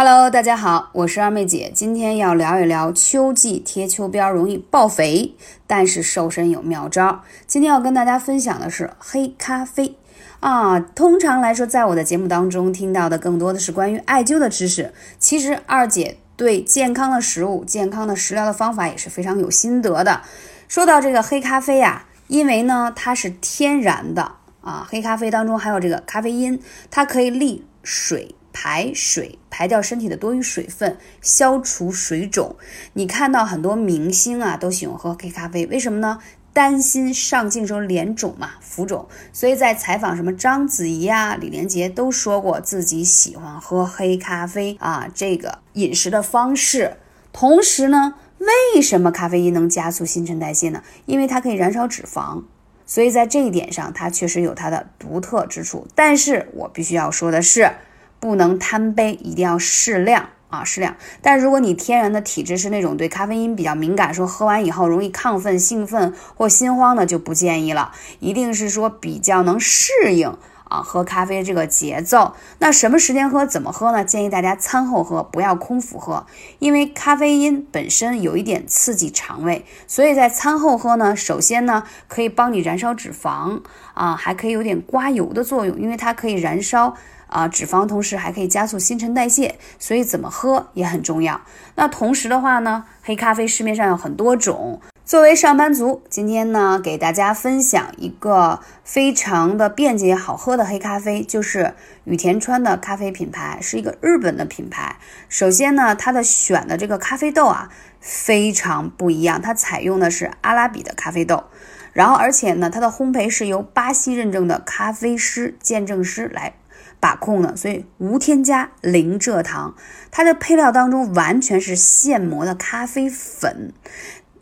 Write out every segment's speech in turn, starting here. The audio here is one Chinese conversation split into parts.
Hello，大家好，我是二妹姐，今天要聊一聊秋季贴秋膘容易爆肥，但是瘦身有妙招。今天要跟大家分享的是黑咖啡啊。通常来说，在我的节目当中听到的更多的是关于艾灸的知识。其实二姐对健康的食物、健康的食疗的方法也是非常有心得的。说到这个黑咖啡呀，因为呢它是天然的啊，黑咖啡当中还有这个咖啡因，它可以利水。排水，排掉身体的多余水分，消除水肿。你看到很多明星啊，都喜欢喝黑咖啡，为什么呢？担心上镜时候脸肿嘛，浮肿。所以在采访什么章子怡啊、李连杰都说过自己喜欢喝黑咖啡啊，这个饮食的方式。同时呢，为什么咖啡因能加速新陈代谢呢？因为它可以燃烧脂肪，所以在这一点上，它确实有它的独特之处。但是我必须要说的是。不能贪杯，一定要适量啊，适量。但如果你天然的体质是那种对咖啡因比较敏感，说喝完以后容易亢奋、兴奋或心慌的，就不建议了。一定是说比较能适应啊喝咖啡这个节奏。那什么时间喝，怎么喝呢？建议大家餐后喝，不要空腹喝，因为咖啡因本身有一点刺激肠胃，所以在餐后喝呢，首先呢可以帮你燃烧脂肪啊，还可以有点刮油的作用，因为它可以燃烧。啊，脂肪同时还可以加速新陈代谢，所以怎么喝也很重要。那同时的话呢，黑咖啡市面上有很多种。作为上班族，今天呢给大家分享一个非常的便捷好喝的黑咖啡，就是羽田川的咖啡品牌，是一个日本的品牌。首先呢，它的选的这个咖啡豆啊非常不一样，它采用的是阿拉比的咖啡豆，然后而且呢，它的烘焙是由巴西认证的咖啡师见证师来。把控的，所以无添加、零蔗糖，它的配料当中完全是现磨的咖啡粉，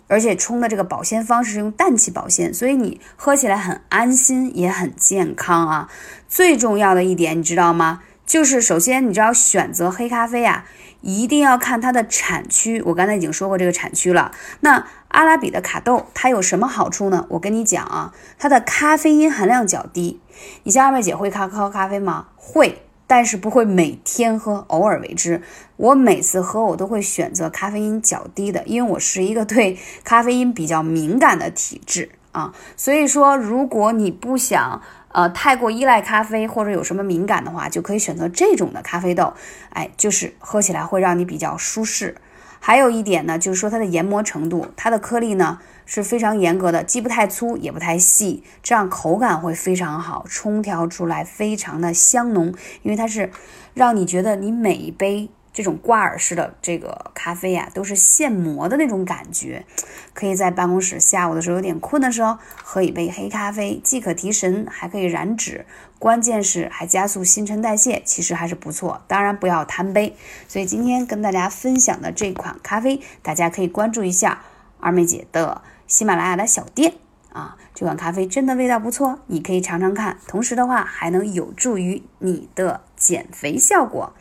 而且冲的这个保鲜方式是用氮气保鲜，所以你喝起来很安心，也很健康啊。最重要的一点，你知道吗？就是首先，你知道选择黑咖啡啊，一定要看它的产区。我刚才已经说过这个产区了。那阿拉比的卡豆它有什么好处呢？我跟你讲啊，它的咖啡因含量较低。你像二妹姐会咖喝咖啡吗？会，但是不会每天喝，偶尔为之。我每次喝，我都会选择咖啡因较低的，因为我是一个对咖啡因比较敏感的体质啊。所以说，如果你不想，呃，太过依赖咖啡或者有什么敏感的话，就可以选择这种的咖啡豆，哎，就是喝起来会让你比较舒适。还有一点呢，就是说它的研磨程度，它的颗粒呢是非常严格的，既不太粗也不太细，这样口感会非常好，冲调出来非常的香浓，因为它是让你觉得你每一杯。这种挂耳式的这个咖啡呀，都是现磨的那种感觉，可以在办公室下午的时候有点困的时候喝一杯黑咖啡，既可提神，还可以燃脂，关键是还加速新陈代谢，其实还是不错。当然不要贪杯。所以今天跟大家分享的这款咖啡，大家可以关注一下二妹姐的喜马拉雅的小店啊，这款咖啡真的味道不错，你可以尝尝看。同时的话，还能有助于你的减肥效果。